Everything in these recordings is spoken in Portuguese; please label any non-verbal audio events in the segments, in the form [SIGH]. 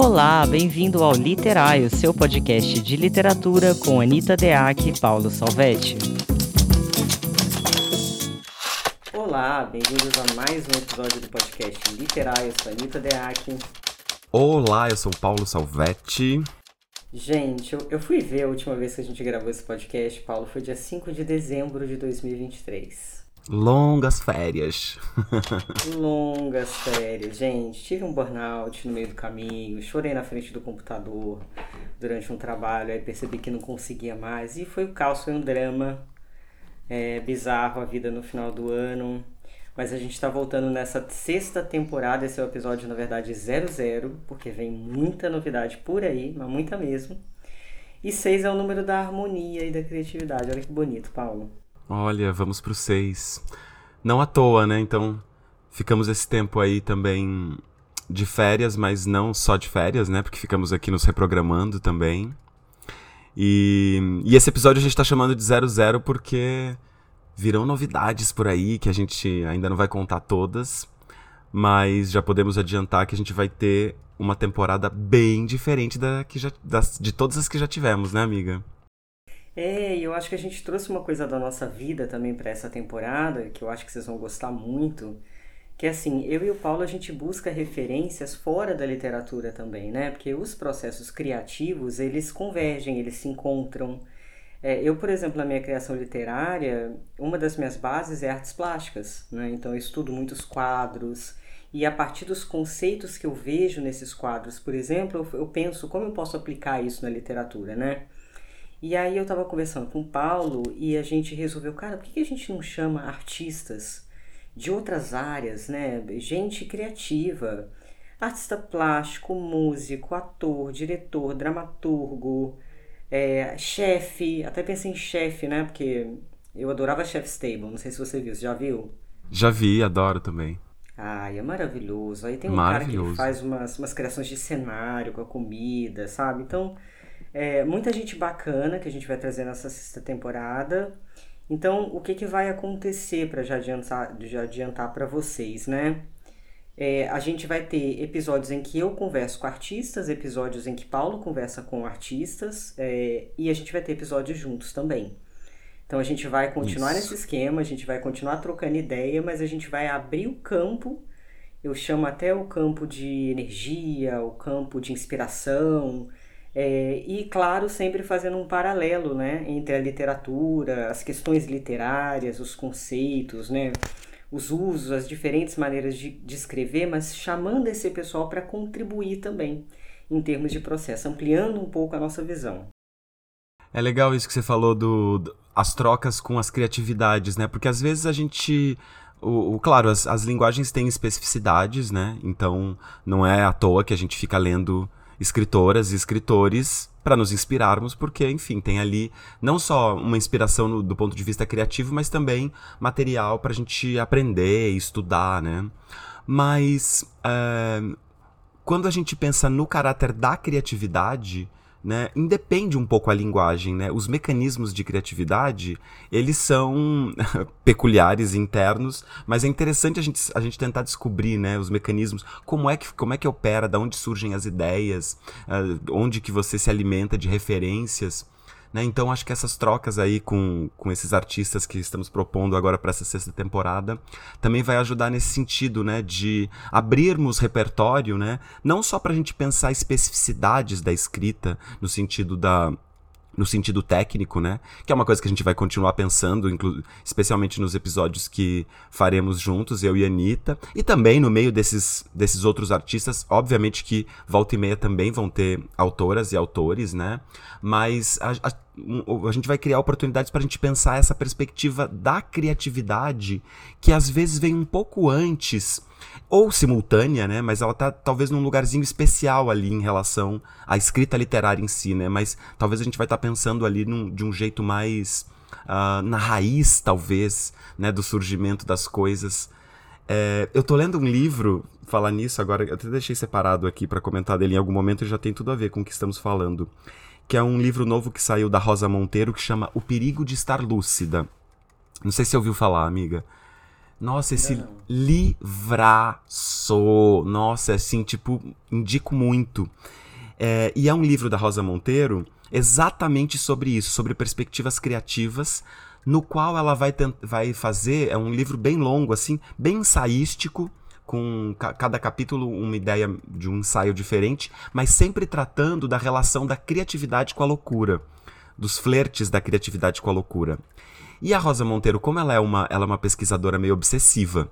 Olá, bem-vindo ao Literário, seu podcast de literatura com Anitta Deac e Paulo Salvetti. Olá, bem-vindos a mais um episódio do podcast Literário, eu sou Anitta Deac. Olá, eu sou Paulo Salvetti. Gente, eu, eu fui ver a última vez que a gente gravou esse podcast, Paulo, foi dia 5 de dezembro de 2023. Longas férias. Longas férias, gente. Tive um burnout no meio do caminho, chorei na frente do computador durante um trabalho, aí percebi que não conseguia mais. E foi o caos, foi um drama é, bizarro a vida no final do ano. Mas a gente está voltando nessa sexta temporada, esse é o episódio, na verdade, 00, porque vem muita novidade por aí, mas muita mesmo. E 6 é o número da harmonia e da criatividade. Olha que bonito, Paulo. Olha, vamos pro 6. Não à toa, né? Então, ficamos esse tempo aí também de férias, mas não só de férias, né? Porque ficamos aqui nos reprogramando também. E, e esse episódio a gente tá chamando de 00 porque virão novidades por aí que a gente ainda não vai contar todas, mas já podemos adiantar que a gente vai ter uma temporada bem diferente da que já, das, de todas as que já tivemos, né, amiga? É, e eu acho que a gente trouxe uma coisa da nossa vida também para essa temporada, que eu acho que vocês vão gostar muito, que é assim, eu e o Paulo a gente busca referências fora da literatura também, né? Porque os processos criativos, eles convergem, eles se encontram. É, eu, por exemplo, na minha criação literária, uma das minhas bases é artes plásticas, né? Então eu estudo muitos quadros, e a partir dos conceitos que eu vejo nesses quadros, por exemplo, eu, eu penso como eu posso aplicar isso na literatura, né? E aí eu tava conversando com o Paulo e a gente resolveu, cara, por que a gente não chama artistas de outras áreas, né? Gente criativa, artista plástico, músico, ator, diretor, dramaturgo, é, chefe, até pensei em chefe, né? Porque eu adorava Chef's Table, não sei se você viu, você já viu? Já vi, adoro também. Ai, é maravilhoso. Aí tem um cara que faz umas, umas criações de cenário com a comida, sabe? Então, é, muita gente bacana que a gente vai trazer nessa sexta temporada. Então, o que, que vai acontecer para já adiantar, já adiantar para vocês, né? É, a gente vai ter episódios em que eu converso com artistas, episódios em que Paulo conversa com artistas, é, e a gente vai ter episódios juntos também. Então a gente vai continuar Isso. nesse esquema, a gente vai continuar trocando ideia, mas a gente vai abrir o campo. Eu chamo até o campo de energia, o campo de inspiração, é, e, claro, sempre fazendo um paralelo né, entre a literatura, as questões literárias, os conceitos, né, os usos, as diferentes maneiras de, de escrever, mas chamando esse pessoal para contribuir também em termos de processo, ampliando um pouco a nossa visão. É legal isso que você falou do, do as trocas com as criatividades, né? Porque às vezes a gente o, o, claro, as, as linguagens têm especificidades, né? Então não é à toa que a gente fica lendo escritoras e escritores para nos inspirarmos, porque, enfim, tem ali não só uma inspiração no, do ponto de vista criativo, mas também material para a gente aprender e estudar, né? Mas é, quando a gente pensa no caráter da criatividade, né, independe um pouco a linguagem, né? Os mecanismos de criatividade, eles são [LAUGHS] peculiares, internos, mas é interessante a gente, a gente tentar descobrir, né, os mecanismos, como é que, como é que opera, da onde surgem as ideias, uh, onde que você se alimenta de referências, né? Então acho que essas trocas aí com, com esses artistas que estamos propondo agora para essa sexta temporada também vai ajudar nesse sentido, né? De abrirmos repertório, né? Não só para a gente pensar especificidades da escrita, no sentido da no sentido técnico, né? Que é uma coisa que a gente vai continuar pensando, especialmente nos episódios que faremos juntos, eu e a Anitta. E também no meio desses, desses outros artistas, obviamente que volta e meia também vão ter autoras e autores, né? Mas a, a, a gente vai criar oportunidades para a gente pensar essa perspectiva da criatividade que às vezes vem um pouco antes ou simultânea, né? Mas ela tá talvez num lugarzinho especial ali em relação à escrita literária em si, né? Mas talvez a gente vai estar tá pensando ali num, de um jeito mais uh, na raiz, talvez, né? Do surgimento das coisas. É, eu tô lendo um livro, falar nisso agora, eu até deixei separado aqui para comentar dele em algum momento e já tem tudo a ver com o que estamos falando. Que é um livro novo que saiu da Rosa Monteiro que chama O Perigo de Estar Lúcida. Não sei se você ouviu falar, amiga. Nossa, esse livraço. Nossa, assim, tipo, indico muito. É, e é um livro da Rosa Monteiro exatamente sobre isso, sobre perspectivas criativas, no qual ela vai, vai fazer. É um livro bem longo, assim, bem ensaístico, com ca cada capítulo uma ideia de um ensaio diferente, mas sempre tratando da relação da criatividade com a loucura, dos flertes da criatividade com a loucura. E a Rosa Monteiro, como ela é uma, ela é uma pesquisadora meio obsessiva,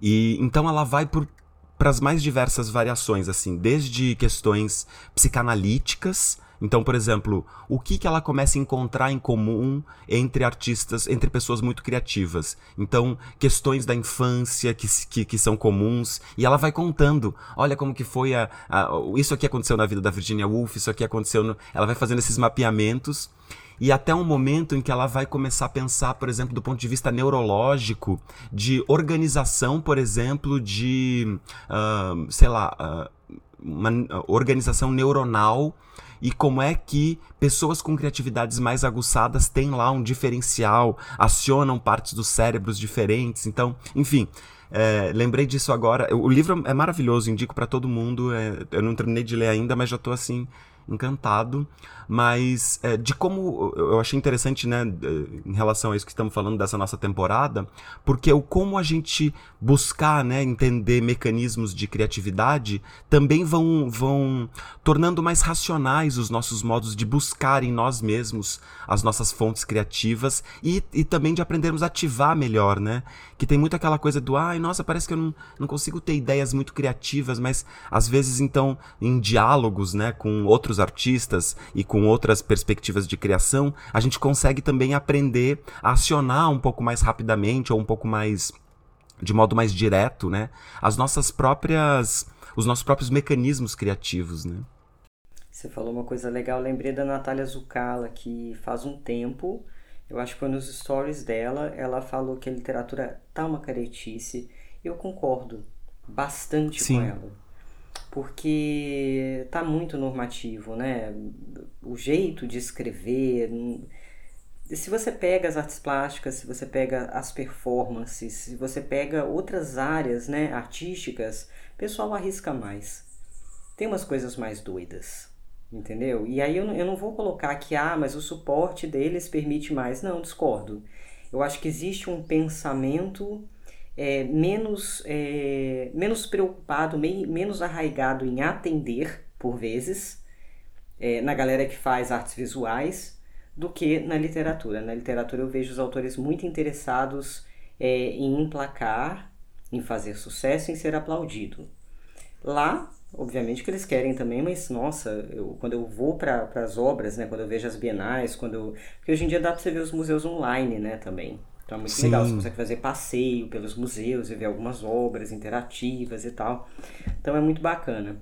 e então ela vai por para as mais diversas variações, assim, desde questões psicanalíticas. Então, por exemplo, o que, que ela começa a encontrar em comum entre artistas, entre pessoas muito criativas? Então, questões da infância que, que, que são comuns, e ela vai contando, olha como que foi a, a, isso aqui aconteceu na vida da Virginia Woolf, isso aqui aconteceu no... Ela vai fazendo esses mapeamentos e até um momento em que ela vai começar a pensar, por exemplo, do ponto de vista neurológico, de organização, por exemplo, de, uh, sei lá, uh, uma organização neuronal e como é que pessoas com criatividades mais aguçadas têm lá um diferencial, acionam partes dos cérebros diferentes. Então, enfim. É, lembrei disso agora. O livro é maravilhoso, indico para todo mundo. É, eu não terminei de ler ainda, mas já estou assim encantado, mas é, de como eu achei interessante, né, em relação a isso que estamos falando dessa nossa temporada, porque o como a gente buscar, né, entender mecanismos de criatividade também vão vão tornando mais racionais os nossos modos de buscar em nós mesmos as nossas fontes criativas e, e também de aprendermos a ativar melhor, né? Que tem muito aquela coisa do, ai, nossa, parece que eu não, não consigo ter ideias muito criativas, mas às vezes então em diálogos, né, com outros outros artistas e com outras perspectivas de criação, a gente consegue também aprender a acionar um pouco mais rapidamente ou um pouco mais de modo mais direto, né, as nossas próprias os nossos próprios mecanismos criativos, né? Você falou uma coisa legal, lembrei da Natália Zucala, que faz um tempo, eu acho que foi nos stories dela, ela falou que a literatura tá uma caretice. Eu concordo bastante Sim. com ela porque tá muito normativo, né? O jeito de escrever. Se você pega as artes plásticas, se você pega as performances, se você pega outras áreas né, artísticas, o pessoal arrisca mais. Tem umas coisas mais doidas, entendeu? E aí eu não, eu não vou colocar que, ah, mas o suporte deles permite mais. Não, discordo. Eu acho que existe um pensamento é, menos, é, menos preocupado, menos arraigado em atender, por vezes, é, na galera que faz artes visuais, do que na literatura. Na literatura eu vejo os autores muito interessados é, em emplacar, em fazer sucesso, em ser aplaudido. Lá, obviamente que eles querem também, mas nossa, eu, quando eu vou para as obras, né, quando eu vejo as bienais, quando eu, porque hoje em dia dá para você ver os museus online, né, também. Então é muito Sim. legal, você consegue fazer passeio pelos museus e ver algumas obras interativas e tal. Então é muito bacana.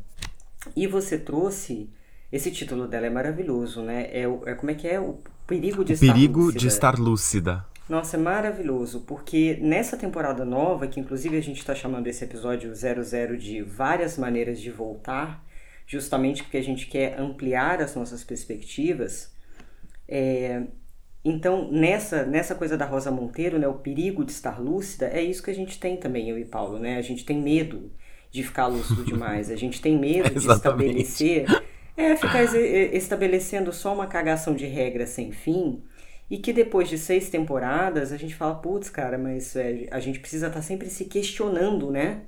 E você trouxe, esse título dela é maravilhoso, né? É, é como é que é? O perigo de o estar perigo lúcida. de estar lúcida. Nossa, é maravilhoso, porque nessa temporada nova, que inclusive a gente está chamando esse episódio 00 de várias maneiras de voltar, justamente porque a gente quer ampliar as nossas perspectivas, é, então, nessa, nessa coisa da Rosa Monteiro, né, o perigo de estar lúcida, é isso que a gente tem também, eu e Paulo, né? A gente tem medo de ficar lúcido [LAUGHS] demais, a gente tem medo de estabelecer, é, ficar estabelecendo só uma cagação de regra sem fim, e que depois de seis temporadas a gente fala, putz, cara, mas é, a gente precisa estar tá sempre se questionando, né?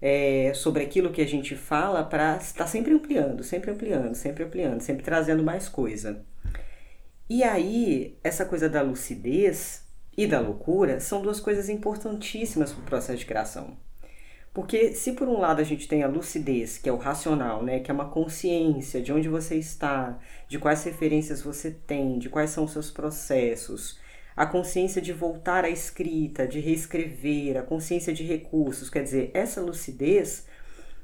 É, sobre aquilo que a gente fala para estar tá sempre ampliando, sempre ampliando, sempre ampliando, sempre trazendo mais coisa. E aí, essa coisa da lucidez e da loucura são duas coisas importantíssimas para o processo de criação. Porque se por um lado a gente tem a lucidez, que é o racional, né, que é uma consciência de onde você está, de quais referências você tem, de quais são os seus processos, a consciência de voltar à escrita, de reescrever, a consciência de recursos, quer dizer, essa lucidez,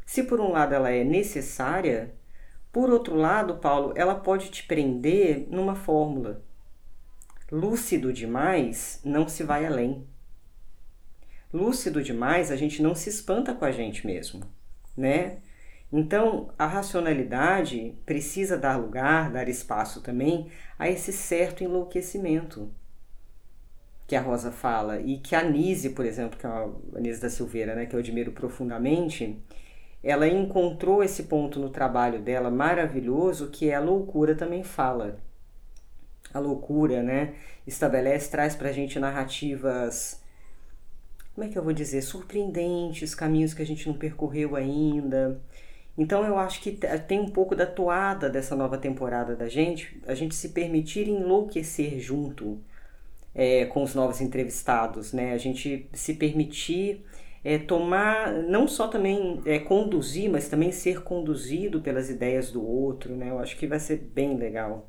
se por um lado ela é necessária, por outro lado, Paulo, ela pode te prender numa fórmula. Lúcido demais não se vai além. Lúcido demais, a gente não se espanta com a gente mesmo, né? Então, a racionalidade precisa dar lugar, dar espaço também a esse certo enlouquecimento. Que a Rosa fala e que a Nise, por exemplo, que é a Nise da Silveira, né, que eu admiro profundamente, ela encontrou esse ponto no trabalho dela maravilhoso que é a loucura também fala. A loucura, né, estabelece, traz pra gente narrativas, como é que eu vou dizer, surpreendentes, caminhos que a gente não percorreu ainda. Então eu acho que tem um pouco da toada dessa nova temporada da gente, a gente se permitir enlouquecer junto é, com os novos entrevistados, né? A gente se permitir é, tomar, não só também é, conduzir, mas também ser conduzido pelas ideias do outro, né? Eu acho que vai ser bem legal.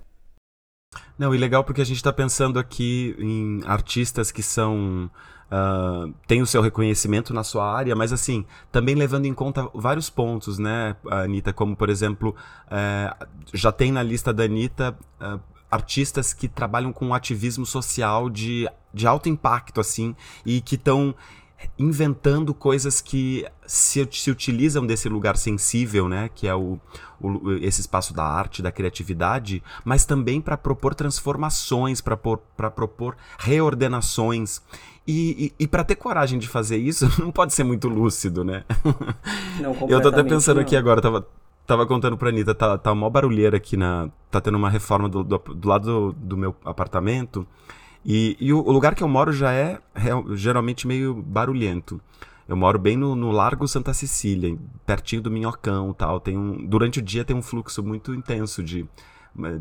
Não, e legal porque a gente está pensando aqui em artistas que são. Uh, têm o seu reconhecimento na sua área, mas assim, também levando em conta vários pontos, né, Anitta? Como, por exemplo, uh, já tem na lista da Anitta. Uh, artistas que trabalham com ativismo social de, de alto impacto, assim, e que estão inventando coisas que se, se, utilizam desse lugar sensível, né, que é o, o esse espaço da arte, da criatividade, mas também para propor transformações, para propor reordenações. E, e, e para ter coragem de fazer isso, [LAUGHS] não pode ser muito lúcido, né? Não, [LAUGHS] Eu tô até pensando não. aqui agora, tava, tava contando pra Anitta, tá, tá uma barulheira aqui na. Tá tendo uma reforma do, do, do lado do, do, meu apartamento. E, e o, o, lugar que eu moro já é geralmente meio barulhento. Eu moro bem no, no Largo Santa Cecília, pertinho do Minhocão tal. Tem um, durante o dia tem um fluxo muito intenso de,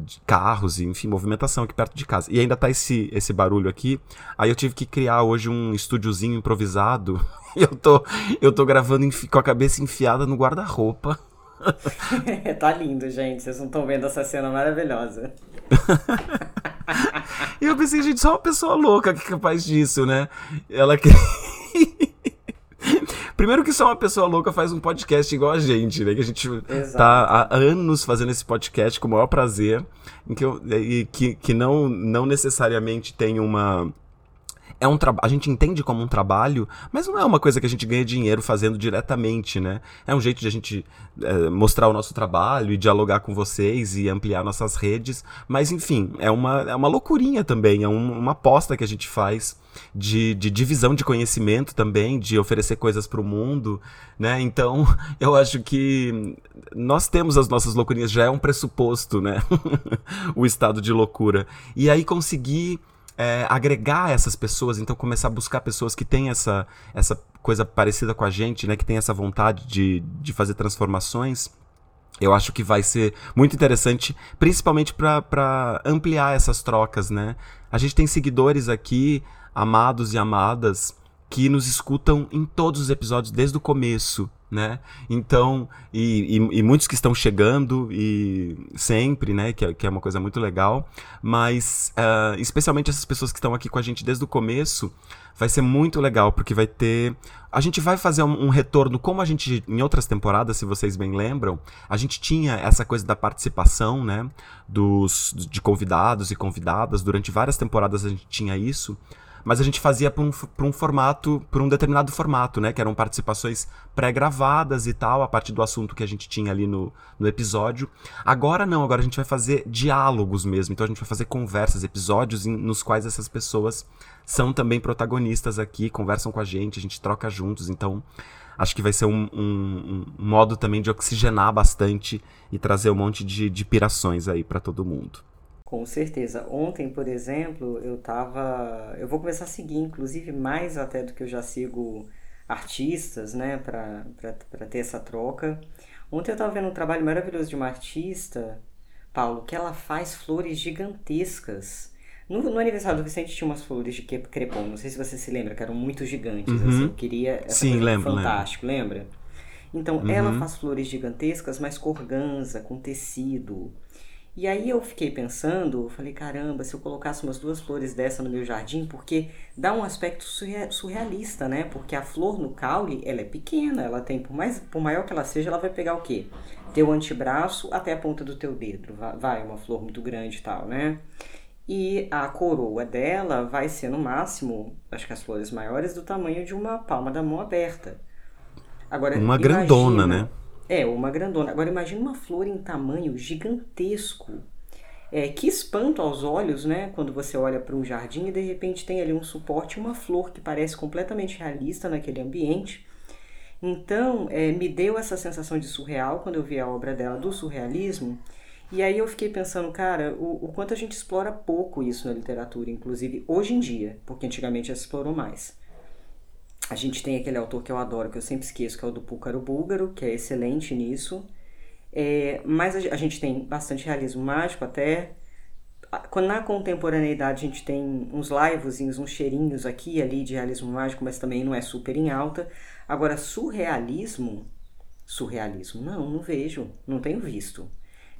de carros e, enfim, movimentação aqui perto de casa. E ainda tá esse, esse barulho aqui. Aí eu tive que criar hoje um estúdiozinho improvisado. E [LAUGHS] eu tô, eu tô gravando com a cabeça enfiada no guarda-roupa. [LAUGHS] tá lindo, gente. Vocês não estão vendo essa cena maravilhosa. [LAUGHS] [LAUGHS] e eu pensei, gente, só uma pessoa louca que é capaz disso, né? Ela que. [LAUGHS] Primeiro que só uma pessoa louca faz um podcast igual a gente, né? Que a gente Exato. tá há anos fazendo esse podcast com o maior prazer, em que, eu, e que, que não, não necessariamente tem uma é um a gente entende como um trabalho, mas não é uma coisa que a gente ganha dinheiro fazendo diretamente, né? É um jeito de a gente é, mostrar o nosso trabalho e dialogar com vocês e ampliar nossas redes, mas enfim, é uma, é uma loucurinha também, é um, uma aposta que a gente faz de, de divisão de conhecimento também, de oferecer coisas para o mundo, né? Então, [LAUGHS] eu acho que nós temos as nossas loucurinhas, já é um pressuposto, né? [LAUGHS] o estado de loucura. E aí conseguir é, agregar essas pessoas, então começar a buscar pessoas que têm essa, essa coisa parecida com a gente, né, que tem essa vontade de, de fazer transformações. Eu acho que vai ser muito interessante, principalmente para ampliar essas trocas, né? A gente tem seguidores aqui, amados e amadas, que nos escutam em todos os episódios desde o começo, né? Então, e, e, e, muitos que estão chegando e sempre, né? Que é, que é uma coisa muito legal. Mas, uh, especialmente essas pessoas que estão aqui com a gente desde o começo, vai ser muito legal, porque vai ter. A gente vai fazer um, um, retorno, como a gente, em outras temporadas, se vocês bem lembram, a gente tinha essa coisa da participação, né? Dos, de convidados e convidadas. Durante várias temporadas a gente tinha isso mas a gente fazia para um, um formato, para um determinado formato, né? Que eram participações pré-gravadas e tal, a partir do assunto que a gente tinha ali no, no episódio. Agora não, agora a gente vai fazer diálogos mesmo. Então a gente vai fazer conversas, episódios em, nos quais essas pessoas são também protagonistas aqui, conversam com a gente, a gente troca juntos. Então acho que vai ser um, um, um modo também de oxigenar bastante e trazer um monte de, de pirações aí para todo mundo. Com certeza. Ontem, por exemplo, eu tava. Eu vou começar a seguir, inclusive, mais até do que eu já sigo artistas, né, para ter essa troca. Ontem eu tava vendo um trabalho maravilhoso de uma artista, Paulo, que ela faz flores gigantescas. No, no aniversário do Vicente tinha umas flores de crepom, não sei se você se lembra, que eram muito gigantes, uhum. assim, eu queria essa Sim, lembro, fantástico, lembro. lembra? Então, uhum. ela faz flores gigantescas, mas com organza, com tecido. E aí eu fiquei pensando, falei, caramba, se eu colocasse umas duas flores dessa no meu jardim, porque dá um aspecto surrealista, né? Porque a flor no caule, ela é pequena, ela tem, por, mais, por maior que ela seja, ela vai pegar o quê? Teu antebraço até a ponta do teu dedo, vai, uma flor muito grande e tal, né? E a coroa dela vai ser no máximo, acho que as flores maiores, do tamanho de uma palma da mão aberta. Agora, uma imagina, grandona, né? É, uma grandona. Agora imagine uma flor em tamanho gigantesco. É, que espanto aos olhos, né? Quando você olha para um jardim e de repente tem ali um suporte, uma flor que parece completamente realista naquele ambiente. Então, é, me deu essa sensação de surreal quando eu vi a obra dela do surrealismo. E aí eu fiquei pensando, cara, o, o quanto a gente explora pouco isso na literatura, inclusive hoje em dia, porque antigamente já se explorou mais. A gente tem aquele autor que eu adoro, que eu sempre esqueço, que é o do Púcaro Búlgaro, que é excelente nisso. É, mas a, a, gente tem bastante realismo mágico até. Na contemporaneidade a gente tem uns livezinhos, uns cheirinhos aqui e ali de realismo mágico, mas também não é super em alta. Agora, surrealismo, surrealismo, não, não vejo, não tenho visto.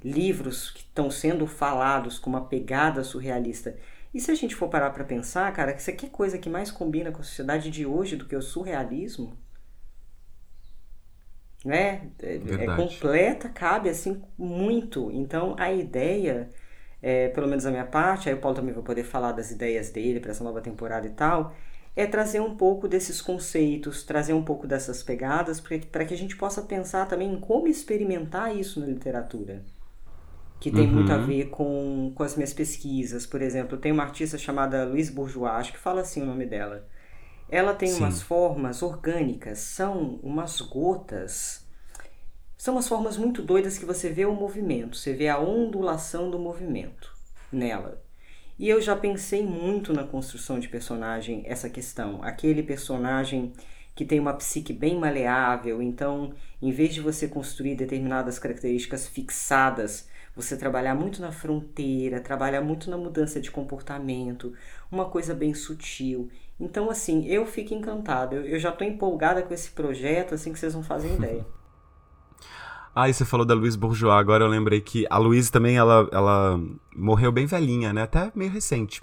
Livros que estão sendo falados com uma pegada surrealista. E se a gente for parar para pensar, cara, isso aqui é coisa que mais combina com a sociedade de hoje do que o surrealismo? Né? É, é completa, cabe assim muito. Então, a ideia, é, pelo menos a minha parte, aí o Paulo também vai poder falar das ideias dele para essa nova temporada e tal, é trazer um pouco desses conceitos, trazer um pouco dessas pegadas, para que a gente possa pensar também em como experimentar isso na literatura. Que tem uhum. muito a uhum. ver com, com as minhas pesquisas. Por exemplo, tem uma artista chamada Louise Bourgeois, acho que fala assim o nome dela. Ela tem Sim. umas formas orgânicas, são umas gotas. São umas formas muito doidas que você vê o movimento, você vê a ondulação do movimento nela. E eu já pensei muito na construção de personagem essa questão. Aquele personagem que tem uma psique bem maleável, então, em vez de você construir determinadas características fixadas, você trabalhar muito na fronteira, trabalhar muito na mudança de comportamento, uma coisa bem sutil. Então, assim, eu fico encantada. Eu, eu já estou empolgada com esse projeto, assim que vocês não fazem [LAUGHS] ideia. Ah, e você falou da Louise Bourgeois, agora eu lembrei que a Louise também, ela, ela morreu bem velhinha, né? Até meio recente.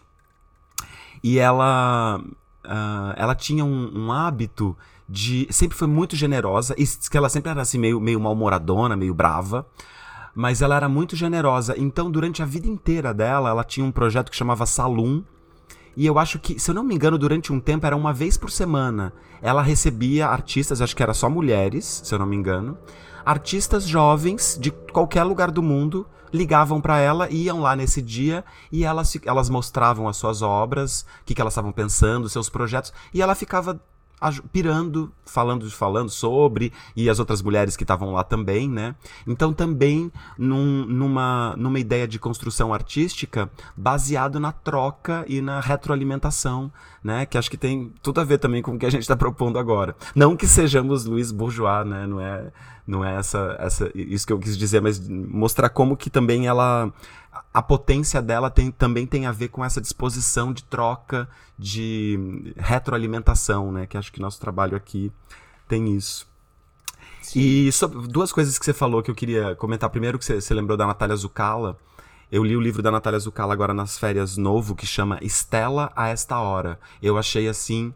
E ela, uh, ela tinha um, um, hábito de... Sempre foi muito generosa, e que ela sempre era assim meio, meio mal-humoradona, meio brava. Mas ela era muito generosa. Então, durante a vida inteira dela, ela tinha um projeto que chamava Saloon, e eu acho que, se eu não me engano, durante um tempo era uma vez por semana. Ela recebia artistas, acho que era só mulheres, se eu não me engano artistas jovens de qualquer lugar do mundo ligavam para ela, iam lá nesse dia e elas, elas mostravam as suas obras, o que, que elas estavam pensando, seus projetos, e ela ficava pirando, falando falando sobre, e as outras mulheres que estavam lá também, né? Então também num, numa, numa ideia de construção artística baseado na troca e na retroalimentação, né? Que acho que tem tudo a ver também com o que a gente está propondo agora. Não que sejamos Luiz Bourgeois, né? Não é, não é essa, essa, isso que eu quis dizer, mas mostrar como que também ela a potência dela tem, também tem a ver com essa disposição de troca, de retroalimentação, né? Que acho que nosso trabalho aqui tem isso. Sim. E sobre, duas coisas que você falou que eu queria comentar. Primeiro, que você, você lembrou da Natália Zucala. Eu li o livro da Natália Zucala agora nas férias novo, que chama Estela a Esta Hora. Eu achei, assim,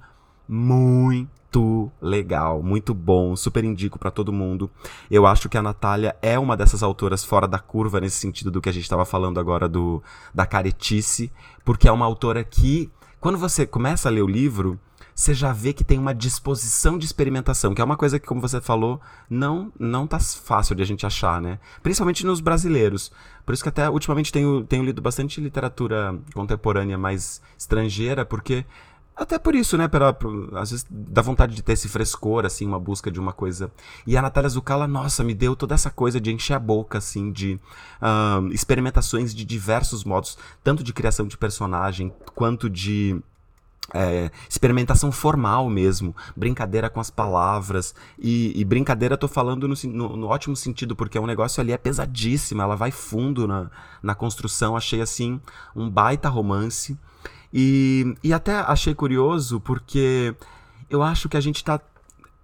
muito muito legal, muito bom, super indico para todo mundo. Eu acho que a Natália é uma dessas autoras fora da curva nesse sentido do que a gente estava falando agora do da caretice, porque é uma autora que quando você começa a ler o livro, você já vê que tem uma disposição de experimentação, que é uma coisa que, como você falou, não não tá fácil de a gente achar, né? Principalmente nos brasileiros. Por isso que até ultimamente tenho, tenho lido bastante literatura contemporânea mais estrangeira, porque até por isso, né? Pela, às vezes dá vontade de ter esse frescor, assim, uma busca de uma coisa. E a Natália Zucala, nossa, me deu toda essa coisa de encher a boca, assim, de uh, experimentações de diversos modos, tanto de criação de personagem, quanto de é, experimentação formal mesmo, brincadeira com as palavras. E, e brincadeira, tô falando no, no, no, ótimo sentido, porque é negócio ali é pesadíssimo, ela vai fundo na, na construção. Achei assim um baita romance. E, e até achei curioso porque eu acho que a gente tá.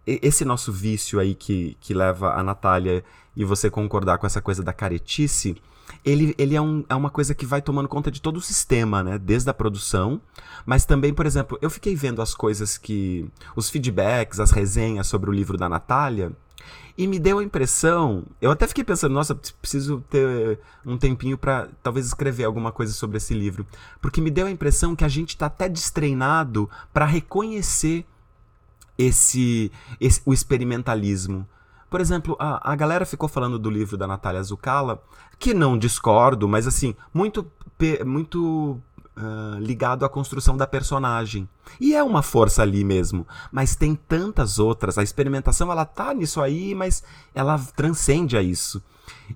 Esse nosso vício aí que, que leva a Natália e você concordar com essa coisa da caretice, ele, ele é, um, é uma coisa que vai tomando conta de todo o sistema, né? Desde a produção, mas também, por exemplo, eu fiquei vendo as coisas que. os feedbacks, as resenhas sobre o livro da Natália, e me deu a impressão, eu até fiquei pensando, nossa, preciso ter um tempinho para talvez escrever alguma coisa sobre esse livro, porque me deu a impressão que a gente está até destreinado para reconhecer esse, esse o experimentalismo. Por exemplo, a, a galera ficou falando do livro da Natália Zucala, que não discordo, mas assim, muito, muito uh, ligado à construção da personagem. E é uma força ali mesmo, mas tem tantas outras. A experimentação ela tá nisso aí, mas ela transcende a isso.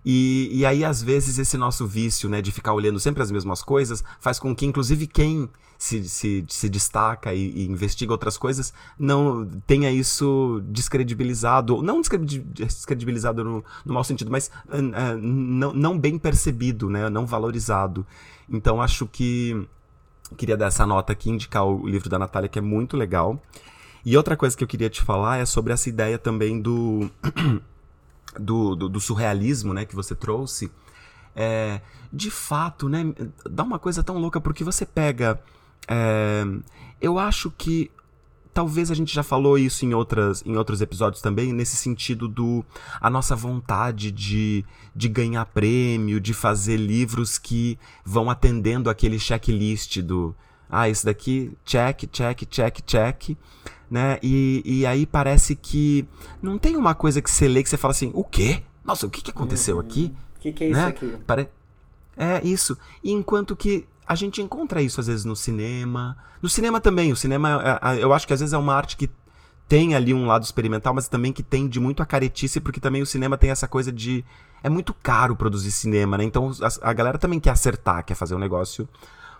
E, e aí, às vezes, esse nosso vício, né, de ficar olhando sempre as mesmas coisas, faz com que, inclusive, quem se, se, se destaca e, e, investiga outras coisas não tenha isso descredibilizado, não descredibilizado no, no mau sentido, mas uh, não, não bem percebido, né, não valorizado. Então, acho que queria dar essa nota aqui, indicar o livro da Natália, que é muito legal. E outra coisa que eu queria te falar é sobre essa ideia também do. [CLEARS THROAT] do, do, do surrealismo, né, que você trouxe, é, de fato, né, dá uma coisa tão louca porque você pega, é, eu acho que talvez a gente já falou isso em, outras, em outros episódios também, nesse sentido do a nossa vontade de, de ganhar prêmio, de fazer livros que vão atendendo aquele checklist do ah, esse daqui, check, check, check, check né? E, e aí parece que não tem uma coisa que você lê que você fala assim, o quê? Nossa, o que, que aconteceu aqui? O que, que é isso né? aqui? Pare... É isso. Enquanto que a gente encontra isso às vezes no cinema. No cinema também. O cinema, é, é, eu acho que às vezes é uma arte que tem ali um lado experimental, mas também que tende muito a caretice, porque também o cinema tem essa coisa de. É muito caro produzir cinema, né? Então a, a galera também quer acertar, quer fazer um negócio.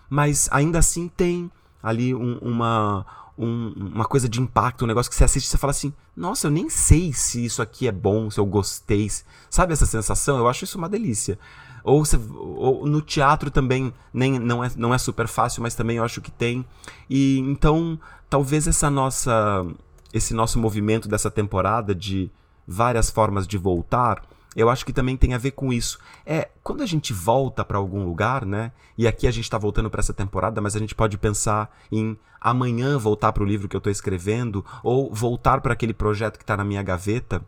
Mas ainda assim tem ali um, uma, um, uma coisa de impacto, um negócio que você assiste e você fala assim: nossa, eu nem sei se isso aqui é bom, se eu gostei. Sabe essa sensação? Eu acho isso uma delícia. Ou, você, ou no teatro também nem, não, é, não é super fácil, mas também eu acho que tem. E então, talvez essa nossa esse nosso movimento dessa temporada de várias formas de voltar eu acho que também tem a ver com isso. É, quando a gente volta para algum lugar, né? E aqui a gente está voltando para essa temporada, mas a gente pode pensar em amanhã voltar para o livro que eu estou escrevendo ou voltar para aquele projeto que está na minha gaveta.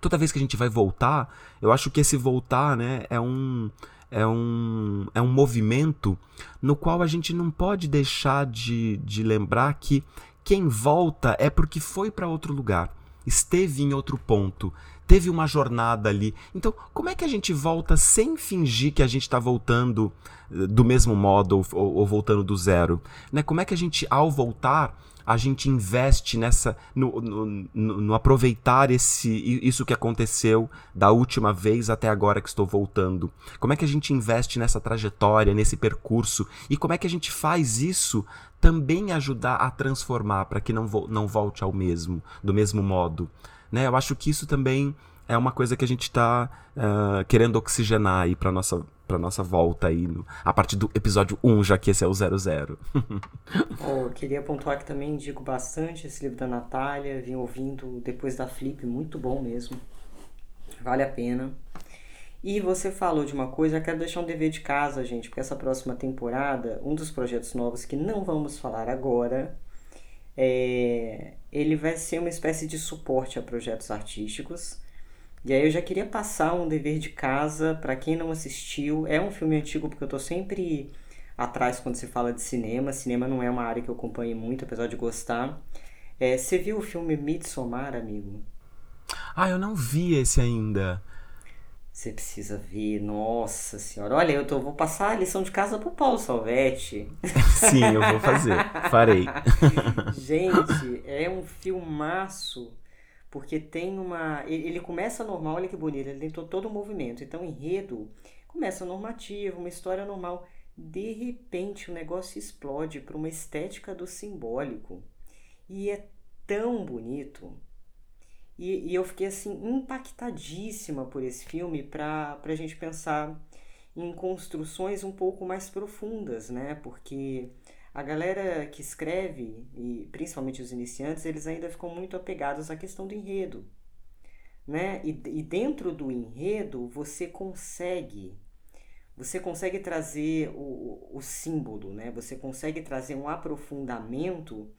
Toda vez que a gente vai voltar, eu acho que esse voltar, né, é um é um, é um movimento no qual a gente não pode deixar de, de lembrar que quem volta é porque foi para outro lugar, esteve em outro ponto, teve uma jornada ali. Então, como é que a gente volta sem fingir que a gente está voltando eh, do mesmo modo ou, ou, ou, voltando do zero? Né? Como é que a gente, ao voltar, a gente investe nessa no, no, no, no, aproveitar esse isso que aconteceu da última vez até agora que estou voltando como é que a gente investe nessa trajetória nesse percurso e como é que a gente faz isso também ajudar a transformar para que não, vo não volte ao mesmo do mesmo modo né? Eu acho que isso também é uma coisa que a gente está uh, querendo oxigenar aí para nossa para nossa volta aí no, a partir do episódio 1, já que esse é o 00. oh, eu queria pontuar que também indico bastante esse livro da Natália, vim ouvindo depois da Flip, muito bom mesmo. Vale a pena. E você falou de uma coisa, eu quero deixar um dever de casa, gente, porque essa próxima temporada, um dos projetos novos que não vamos falar agora, é, ele vai ser uma espécie de suporte a projetos artísticos. E aí eu já queria passar um dever de casa para quem não assistiu. É um filme antigo porque eu tô sempre atrás quando se fala de cinema. Cinema não é uma área que eu acompanho muito, apesar de gostar. É, você viu o filme Midsommar, amigo? Ah, eu não vi esse ainda. Você precisa ver, nossa senhora. Olha, eu tô, vou passar a lição de casa pro Paulo Salvetti. [LAUGHS] Sim, eu vou fazer. Farei. [LAUGHS] Gente, é um filmaço. Porque tem uma. Ele começa normal, olha que bonito, ele tem todo o movimento. Então, enredo começa normativo, uma história normal. De repente, o negócio explode para uma estética do simbólico. E é tão bonito e, e eu fiquei assim impactadíssima por esse filme para a gente pensar em construções um pouco mais profundas, né? Porque a galera que escreve, e principalmente os iniciantes, eles ainda ficam muito apegados à questão do enredo. Né? E, e dentro do enredo você consegue você consegue trazer o, o símbolo, né? você consegue trazer um aprofundamento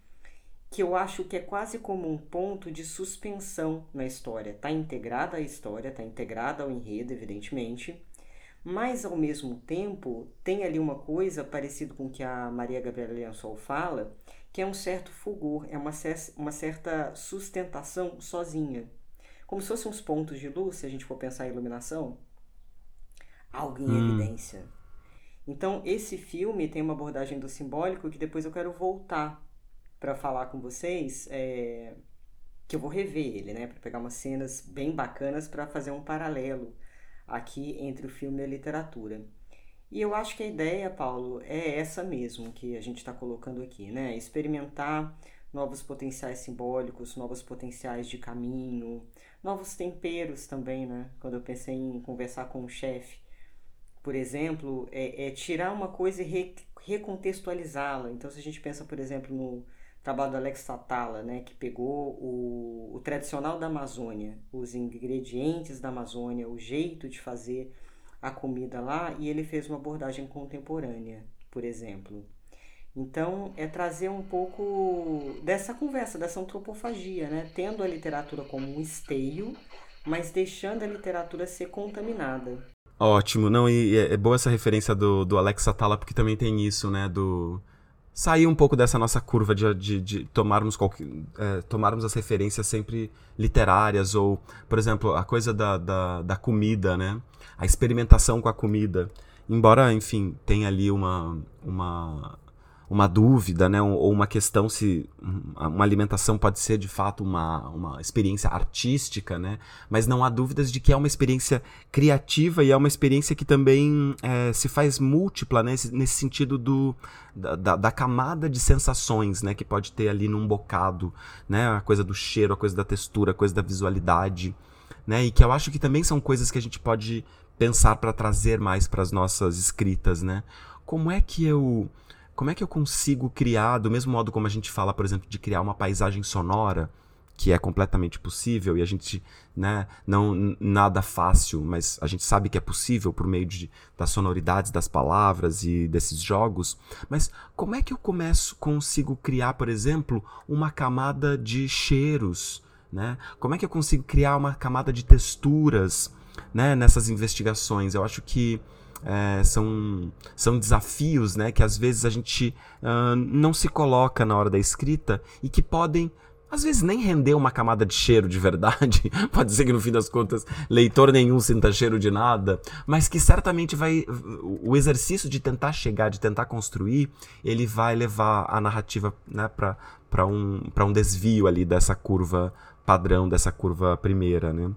que eu acho que é quase como um ponto de suspensão na história. Está integrada à história, está integrada ao enredo, evidentemente, mas ao mesmo tempo tem ali uma coisa parecida com o que a Maria Gabriela Lençol fala, que é um certo fulgor, é uma, uma certa sustentação sozinha. como se fossem uns pontos de luz, se a gente for pensar em iluminação, algo em hum. evidência. Então, esse filme tem uma abordagem do simbólico que depois eu quero voltar para falar com vocês, é, que eu vou rever ele, né, para pegar umas cenas bem bacanas para fazer um paralelo aqui entre o filme e a literatura. E eu acho que a ideia, Paulo, é essa mesmo que a gente está colocando aqui, né? Experimentar novos potenciais simbólicos, novos potenciais de caminho, novos temperos também, né? Quando eu pensei em conversar com o chefe, por exemplo, é, é, tirar uma coisa e re, recontextualizá-la. Então, se a gente pensa, por exemplo, no trabalho do Alex Satala, né, que pegou o, o tradicional da Amazônia, os ingredientes da Amazônia, o jeito de fazer a comida lá e ele fez uma abordagem contemporânea, por exemplo. Então, é trazer um pouco dessa conversa, dessa antropofagia, né? Tendo a literatura como um esteio, mas deixando a literatura ser contaminada. Ótimo, não, e é, é boa essa referência do, do Alex Atala, porque também tem isso, né, do... Sair um pouco dessa nossa curva de, de, de tomarmos, qualquer, é, tomarmos as referências sempre literárias, ou, por exemplo, a coisa da, da, da comida, né? a experimentação com a comida. Embora, enfim, tenha ali uma, uma, uma dúvida, né, ou uma questão se uma alimentação pode ser de fato uma, uma experiência artística, né, mas não há dúvidas de que é uma experiência criativa e é uma experiência que também é, se faz múltipla, né, nesse sentido do, da, da, camada de sensações, né, que pode ter ali num bocado, né, a coisa do cheiro, a coisa da textura, a coisa da visualidade, né, e que eu acho que também são coisas que a gente pode pensar para trazer mais para as nossas escritas, né? Como é que eu como é que eu consigo criar, do mesmo modo como a gente fala, por exemplo, de criar uma paisagem sonora, que é completamente possível e a gente, né, não nada fácil, mas a gente sabe que é possível por meio de, das sonoridades das palavras e desses jogos. Mas como é que eu começo, consigo criar, por exemplo, uma camada de cheiros, né? Como é que eu consigo criar uma camada de texturas? né, nessas investigações. Eu acho que é, são, são desafios né, que às vezes a gente uh, não se coloca na hora da escrita e que podem às vezes nem render uma camada de cheiro de verdade, [LAUGHS] pode ser que no fim das contas leitor nenhum sinta cheiro de nada, mas que certamente vai o exercício de tentar chegar, de tentar construir, ele vai levar a narrativa né, para um, um desvio ali dessa curva padrão, dessa curva primeira, né?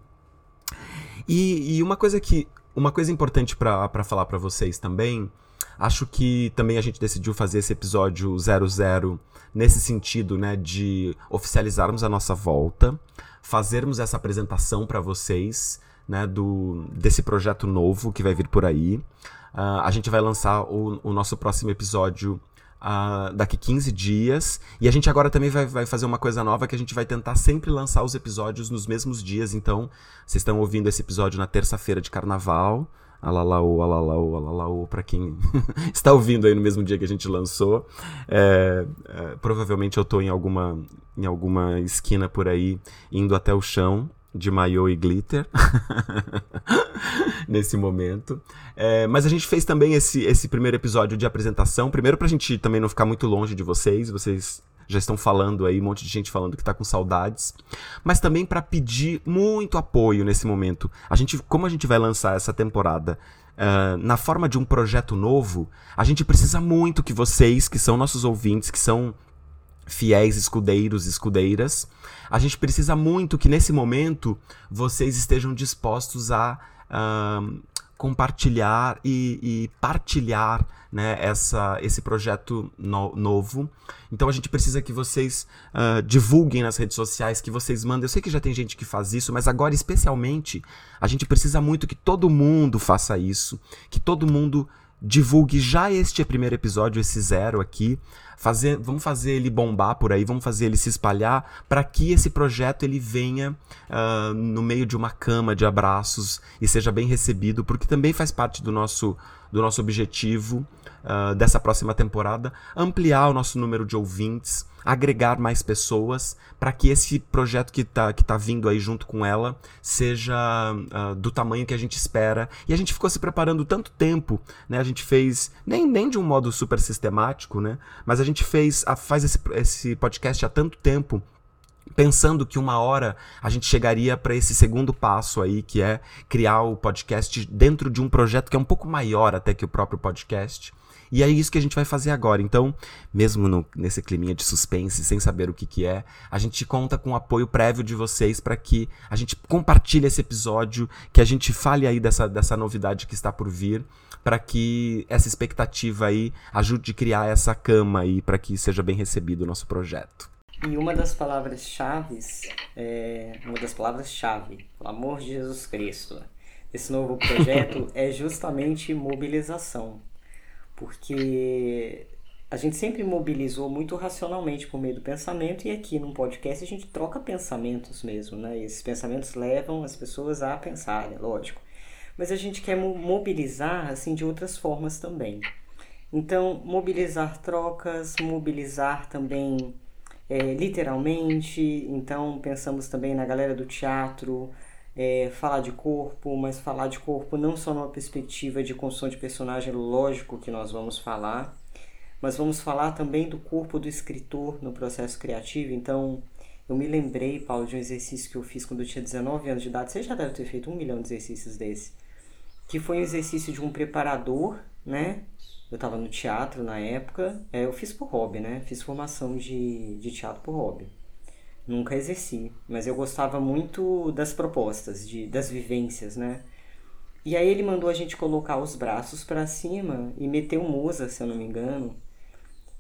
E, e uma coisa que. Uma coisa importante para falar para vocês também. Acho que também a gente decidiu fazer esse episódio 00 nesse sentido, né, de oficializarmos a nossa volta, fazermos essa apresentação para vocês, né, do desse projeto novo que vai vir por aí. Uh, a gente vai lançar o, o nosso próximo episódio uh, daqui 15 dias. E a gente agora também vai, vai fazer uma coisa nova que a gente vai tentar sempre lançar os episódios nos mesmos dias. Então, vocês estão ouvindo esse episódio na terça-feira de carnaval. Alalaô, alalaô, alalaô, pra quem [LAUGHS] está ouvindo aí no mesmo dia que a gente lançou. É, é, provavelmente eu tô em alguma, em alguma esquina por aí, indo até o chão, de maiô e glitter [LAUGHS] nesse momento. É, mas a gente fez também esse, esse primeiro episódio de apresentação. Primeiro pra gente também não ficar muito longe de vocês. Vocês já estão falando aí, um monte de gente falando que tá com saudades. Mas também para pedir muito apoio nesse momento. A gente, como a gente vai lançar essa temporada Uh, na forma de um projeto novo, a gente precisa muito que vocês, que são nossos ouvintes, que são fiéis escudeiros, escudeiras, a gente precisa muito que nesse momento vocês estejam dispostos a uh, compartilhar e, e, partilhar né, essa, esse projeto no, novo. Então a gente precisa que vocês uh, divulguem nas redes sociais, que vocês mandem. Eu sei que já tem gente que faz isso, mas agora especialmente a gente precisa muito que todo mundo faça isso, que todo mundo divulgue já este primeiro episódio, esse zero aqui, fazer, vamos fazer ele bombar por aí, vamos fazer ele se espalhar para que esse projeto ele venha uh, no meio de uma cama de abraços e seja bem recebido, porque também faz parte do nosso do nosso objetivo uh, dessa próxima temporada, ampliar o nosso número de ouvintes, agregar mais pessoas, para que esse projeto que está que tá vindo aí junto com ela seja uh, do tamanho que a gente espera. E a gente ficou se preparando tanto tempo, né? A gente fez, nem, nem de um modo super sistemático, né? Mas a gente fez, faz esse, esse podcast há tanto tempo pensando que uma hora a gente chegaria para esse segundo passo aí, que é criar o podcast dentro de um projeto que é um pouco maior até que o próprio podcast. E é isso que a gente vai fazer agora. Então, mesmo no, nesse climinha de suspense, sem saber o que, que é, a gente conta com o apoio prévio de vocês para que a gente compartilhe esse episódio, que a gente fale aí dessa, dessa novidade que está por vir, para que essa expectativa aí ajude a criar essa cama aí para que seja bem recebido o nosso projeto. E uma das palavras-chave, é, uma das palavras-chave, pelo amor de Jesus Cristo, esse novo projeto [LAUGHS] é justamente mobilização. Porque a gente sempre mobilizou muito racionalmente por meio do pensamento e aqui num podcast a gente troca pensamentos mesmo, né? E esses pensamentos levam as pessoas a pensarem, lógico. Mas a gente quer mobilizar assim de outras formas também. Então, mobilizar trocas, mobilizar também é, literalmente. Então, pensamos também na galera do teatro, é, falar de corpo, mas falar de corpo não só numa perspectiva de construção de personagem, lógico que nós vamos falar, mas vamos falar também do corpo do escritor no processo criativo. Então, eu me lembrei, Paulo, de um exercício que eu fiz quando eu tinha 19 anos de idade. Você já deve ter feito um milhão de exercícios desse. Que foi um exercício de um preparador, né? Eu estava no teatro na época. É, eu fiz por hobby, né? Fiz formação de, de teatro por hobby. Nunca exerci, mas eu gostava muito das propostas, de, das vivências, né? E aí ele mandou a gente colocar os braços para cima e meter um musa, se eu não me engano.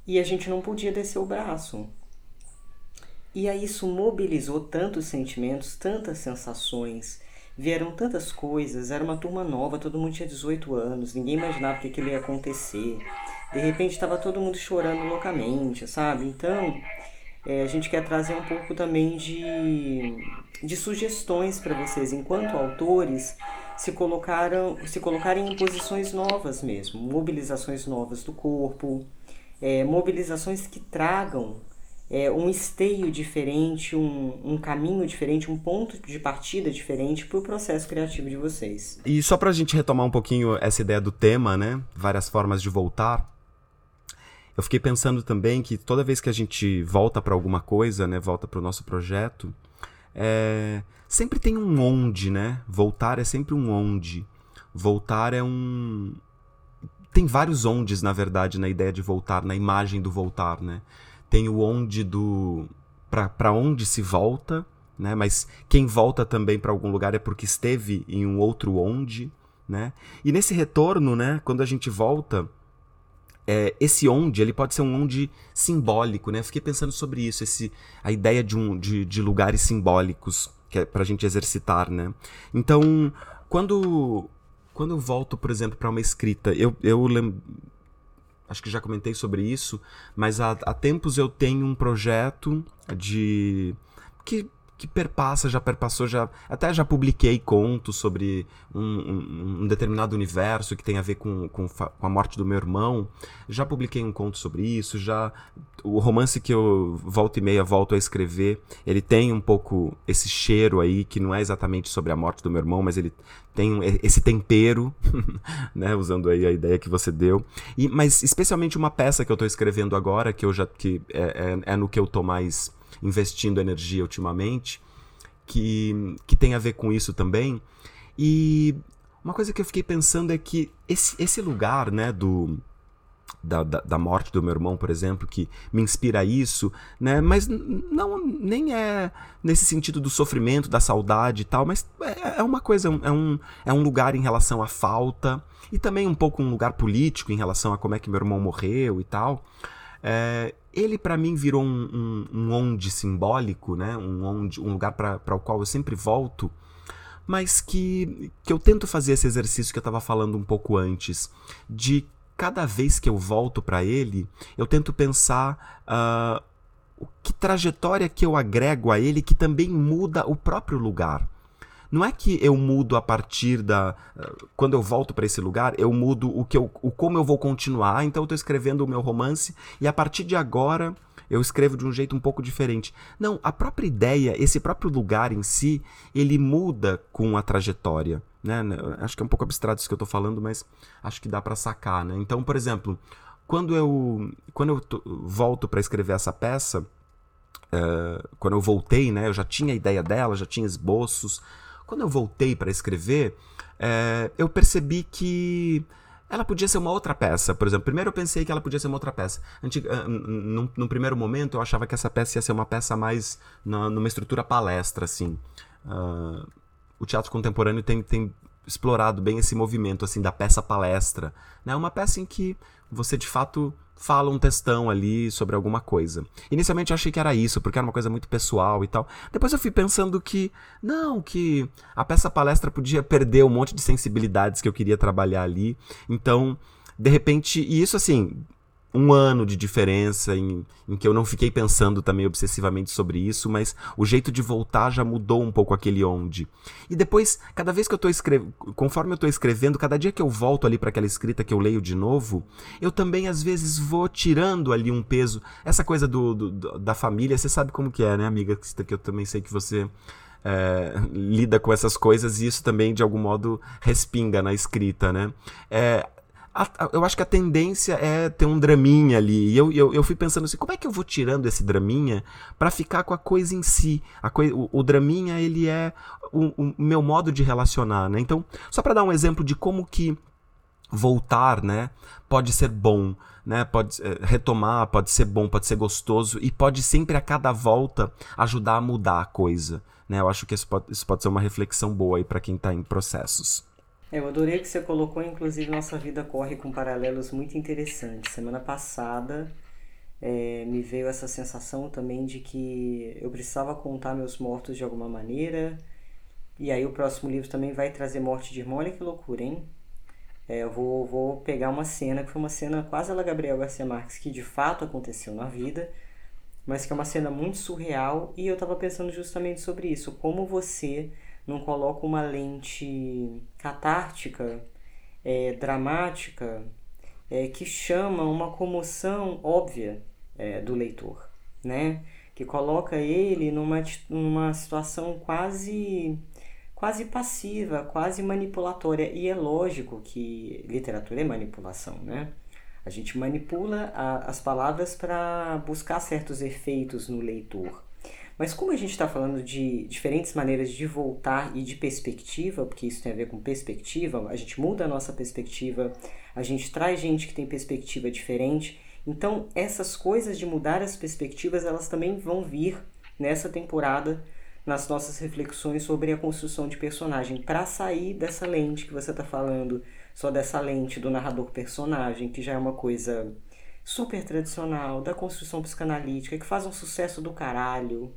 E a gente não podia descer o braço. E aí isso mobilizou tantos sentimentos, tantas sensações, vieram tantas coisas, era uma turma nova, todo mundo tinha 18 anos, ninguém imaginava o que aquilo ia acontecer. De repente estava todo mundo chorando loucamente, sabe? Então, é, a gente quer trazer um pouco também de, de sugestões para vocês, enquanto autores, se colocaram se colocarem em posições novas mesmo, mobilizações novas do corpo, é, mobilizações que tragam é, um esteio diferente, um, um caminho diferente, um ponto de partida diferente para o processo criativo de vocês. E só para a gente retomar um pouquinho essa ideia do tema, né? Várias formas de voltar. Eu fiquei pensando também que toda vez que a gente volta para alguma coisa, né, volta para o nosso projeto, é, sempre tem um onde, né? Voltar é sempre um onde. Voltar é um. Tem vários ondes, na verdade, na ideia de voltar, na imagem do voltar, né? Tem o onde do. para onde se volta, né? Mas quem volta também para algum lugar é porque esteve em um outro onde, né? E nesse retorno, né? Quando a gente volta é, esse onde ele pode ser um onde simbólico, né? Eu fiquei pensando sobre isso, esse, a ideia de, um, de, de lugares simbólicos que é pra gente exercitar, né? Então, quando, quando eu volto, por exemplo, para uma escrita, eu, eu lembro. Acho que já comentei sobre isso, mas há, há tempos eu tenho um projeto de. que que perpassa, já perpassou, já até já publiquei contos sobre um, um, um determinado universo que tem a ver com, com, com, a morte do meu irmão. Já publiquei um conto sobre isso, já o romance que eu volta e meia volto a escrever, ele tem um pouco esse cheiro aí que não é exatamente sobre a morte do meu irmão, mas ele tem esse tempero, [LAUGHS] né, usando aí a ideia que você deu. E mas especialmente uma peça que eu estou escrevendo agora, que eu já que é, é, é no que eu tô mais investindo energia ultimamente, que, que tem a ver com isso também. E uma coisa que eu fiquei pensando é que esse, esse lugar, né, do, da, da, da, morte do meu irmão, por exemplo, que me inspira isso, né? Mas não nem é nesse sentido do sofrimento, da saudade e tal, mas é, é uma coisa, é um, é um lugar em relação à falta e também um pouco um lugar político em relação a como é que meu irmão morreu e tal. É, ele para mim virou um, um, um, onde simbólico, né? um, onde, um lugar para o qual eu sempre volto, mas que, que eu tento fazer esse exercício que eu estava falando um pouco antes, de cada vez que eu volto para ele, eu tento pensar uh, que trajetória que eu agrego a ele que também muda o próprio lugar. Não é que eu mudo a partir da. Quando eu volto para esse lugar, eu mudo o que eu, o como eu vou continuar. Então eu estou escrevendo o meu romance e a partir de agora eu escrevo de um jeito um pouco diferente. Não, a própria ideia, esse próprio lugar em si, ele muda com a trajetória. Né? Acho que é um pouco abstrato isso que eu estou falando, mas acho que dá para sacar. Né? Então, por exemplo, quando eu, quando eu volto para escrever essa peça, uh, quando eu voltei, né, eu já tinha a ideia dela, já tinha esboços. Quando eu voltei para escrever, uh, eu percebi que ela podia ser uma outra peça. Por exemplo, primeiro eu pensei que ela podia ser uma outra peça. Antiga, num, num primeiro momento eu achava que essa peça ia ser uma peça mais na, numa estrutura palestra, assim. Uh, o teatro contemporâneo tem, tem explorado bem esse movimento assim da peça palestra, né? Uma peça em que você de fato fala um textão ali sobre alguma coisa. Inicialmente eu achei que era isso, porque era uma coisa muito pessoal e tal. Depois eu fui pensando que não, que a peça palestra podia perder um monte de sensibilidades que eu queria trabalhar ali. Então, de repente, e isso assim, um ano de diferença em, em que eu não fiquei pensando também obsessivamente sobre isso, mas o jeito de voltar já mudou um pouco aquele onde. E depois, cada vez que eu tô escrevendo, conforme eu estou escrevendo, cada dia que eu volto ali para aquela escrita que eu leio de novo, eu também às vezes vou tirando ali um peso. Essa coisa do, do da família, você sabe como que é, né, amiga? Que eu também sei que você é, lida com essas coisas e isso também de algum modo respinga na escrita, né? É, a, a, eu acho que a tendência é ter um draminha ali. E eu, eu, eu fui pensando assim, como é que eu vou tirando esse draminha para ficar com a coisa em si? A coi, o, o draminha, ele é o, o, meu modo de relacionar, né? Então, só para dar um exemplo de como que voltar, né, pode ser bom, né? Pode é, retomar, pode ser bom, pode ser gostoso e pode sempre a cada volta ajudar a mudar a coisa, né? Eu acho que isso pode, isso pode ser uma reflexão boa aí para quem está em processos. É, eu adorei que você colocou, inclusive, nossa vida corre com paralelos muito interessantes. Semana passada é, me veio essa sensação também de que eu precisava contar meus mortos de alguma maneira. E aí o próximo livro também vai trazer morte de irmão. Olha que loucura, hein? É, eu vou, vou pegar uma cena que foi uma cena quase a la Gabriel Garcia Marques, que de fato aconteceu na vida, mas que é uma cena muito surreal. E eu estava pensando justamente sobre isso. Como você não coloca uma lente catártica, é, dramática, é, que chama uma comoção óbvia é, do leitor, né? Que coloca ele numa, numa situação quase quase passiva, quase manipulatória. E é lógico que literatura é manipulação, né? A gente manipula a, as palavras para buscar certos efeitos no leitor. Mas como a gente está falando de diferentes maneiras de voltar e de perspectiva, porque isso tem a ver com perspectiva, a gente muda a nossa perspectiva, a gente traz gente que tem perspectiva diferente. Então, essas coisas de mudar as perspectivas, elas também vão vir nessa temporada nas nossas reflexões sobre a construção de personagem, para sair dessa lente que você está falando, só dessa lente do narrador-personagem, que já é uma coisa super tradicional, da construção psicanalítica, que faz um sucesso do caralho,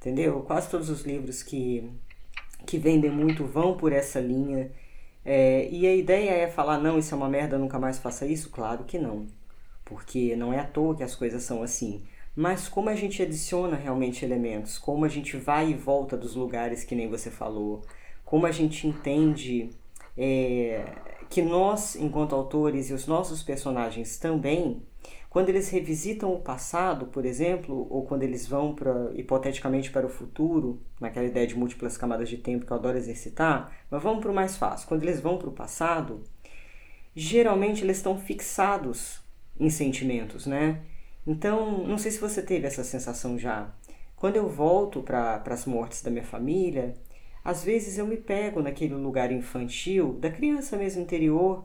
entendeu? Quase todos os livros que, que vendem muito vão por essa linha. É, e a ideia é falar, não, isso é uma merda, nunca mais faça isso? Claro que não. Porque não é à toa que as coisas são assim. Mas como a gente adiciona realmente elementos, como a gente vai e volta dos lugares que nem você falou, como a gente entende é, que nós, enquanto autores e os nossos personagens também quando eles revisitam o passado, por exemplo, ou quando eles vão para hipoteticamente para o futuro, naquela ideia de múltiplas camadas de tempo que eu adoro exercitar, mas vamos para o mais fácil. Quando eles vão para o passado, geralmente eles estão fixados em sentimentos, né? Então, não sei se você teve essa sensação já. Quando eu volto para as mortes da minha família, às vezes eu me pego naquele lugar infantil, da criança mesmo interior.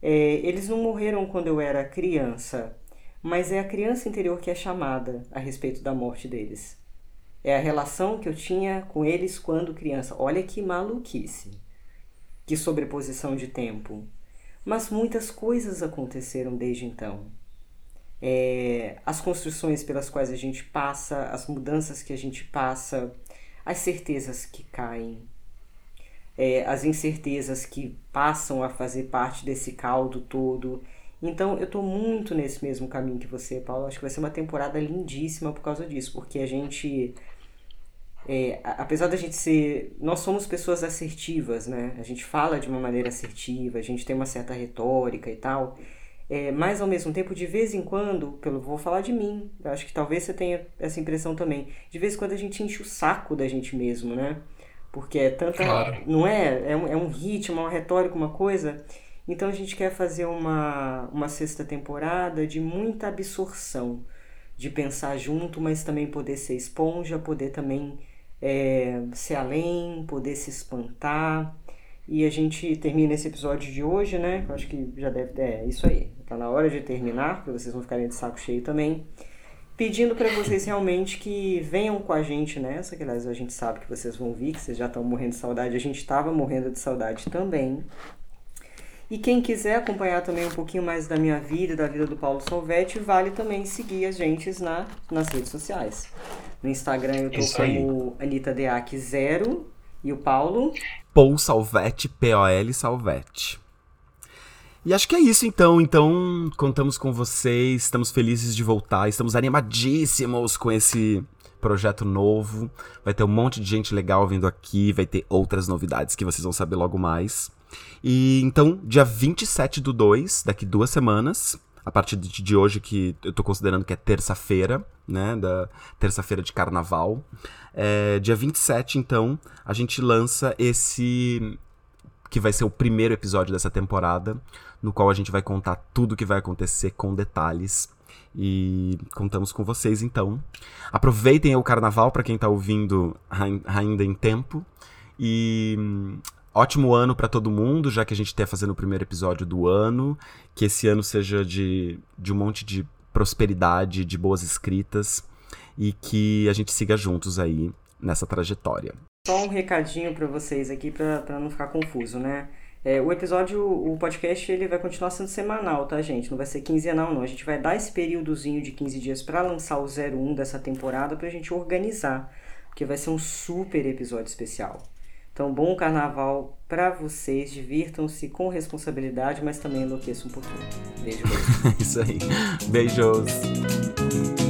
É, eles não morreram quando eu era criança, mas é a criança interior que é chamada a respeito da morte deles. É a relação que eu tinha com eles quando criança. Olha que maluquice. Que sobreposição de tempo. Mas muitas coisas aconteceram desde então. É, as construções pelas quais a gente passa, as mudanças que a gente passa, as certezas que caem, é, as incertezas que passam a fazer parte desse caldo todo então eu tô muito nesse mesmo caminho que você, Paulo. Acho que vai ser uma temporada lindíssima por causa disso, porque a gente. É, apesar da gente ser. Nós somos pessoas assertivas, né? A gente fala de uma maneira assertiva, a gente tem uma certa retórica e tal. É, mas ao mesmo tempo, de vez em quando, pelo vou falar de mim, eu acho que talvez você tenha essa impressão também. De vez em quando a gente enche o saco da gente mesmo, né? Porque é tanta. Claro. Não é? É um, é um ritmo, uma retórica, uma coisa então a gente quer fazer uma, uma sexta temporada de muita absorção, de pensar junto, mas também poder ser esponja, poder também é, ser além, poder se espantar. E a gente termina esse episódio de hoje, né? Eu acho que já deve ter. É isso aí. Tá na hora de terminar, porque vocês vão ficarem de saco cheio também. Pedindo para vocês realmente que venham com a gente nessa, que aliás a gente sabe que vocês vão vir, que vocês já estão morrendo de saudade. A gente estava morrendo de saudade também. E quem quiser acompanhar também um pouquinho mais da minha vida, da vida do Paulo Solvetti, vale também seguir a gente na, nas redes sociais. No Instagram eu tô Isso como AnitaDeac0 e o Paulo. Paul Salvetti, P-O-L Salvetti. E acho que é isso então. Então, contamos com vocês, estamos felizes de voltar, estamos animadíssimos com esse projeto novo. Vai ter um monte de gente legal vindo aqui, vai ter outras novidades que vocês vão saber logo mais. E então, dia 27 do 2, daqui duas semanas, a partir de hoje, que eu tô considerando que é terça-feira, né? Da terça-feira de carnaval. É, dia 27, então, a gente lança esse. que vai ser o primeiro episódio dessa temporada, no qual a gente vai contar tudo o que vai acontecer com detalhes. E contamos com vocês então. Aproveitem o carnaval para quem tá ouvindo ainda em tempo. E ótimo ano para todo mundo, já que a gente está fazendo o primeiro episódio do ano. Que esse ano seja de, de um monte de prosperidade, de boas escritas e que a gente siga juntos aí nessa trajetória. Só um recadinho para vocês aqui para não ficar confuso, né? É, o episódio, o podcast, ele vai continuar sendo semanal, tá, gente? Não vai ser quinzenal, não. A gente vai dar esse períodozinho de 15 dias para lançar o 01 dessa temporada pra gente organizar, porque vai ser um super episódio especial. Então, bom carnaval para vocês, divirtam-se com responsabilidade, mas também enlouqueçam um pouquinho. Beijo. [LAUGHS] Isso aí. Beijos.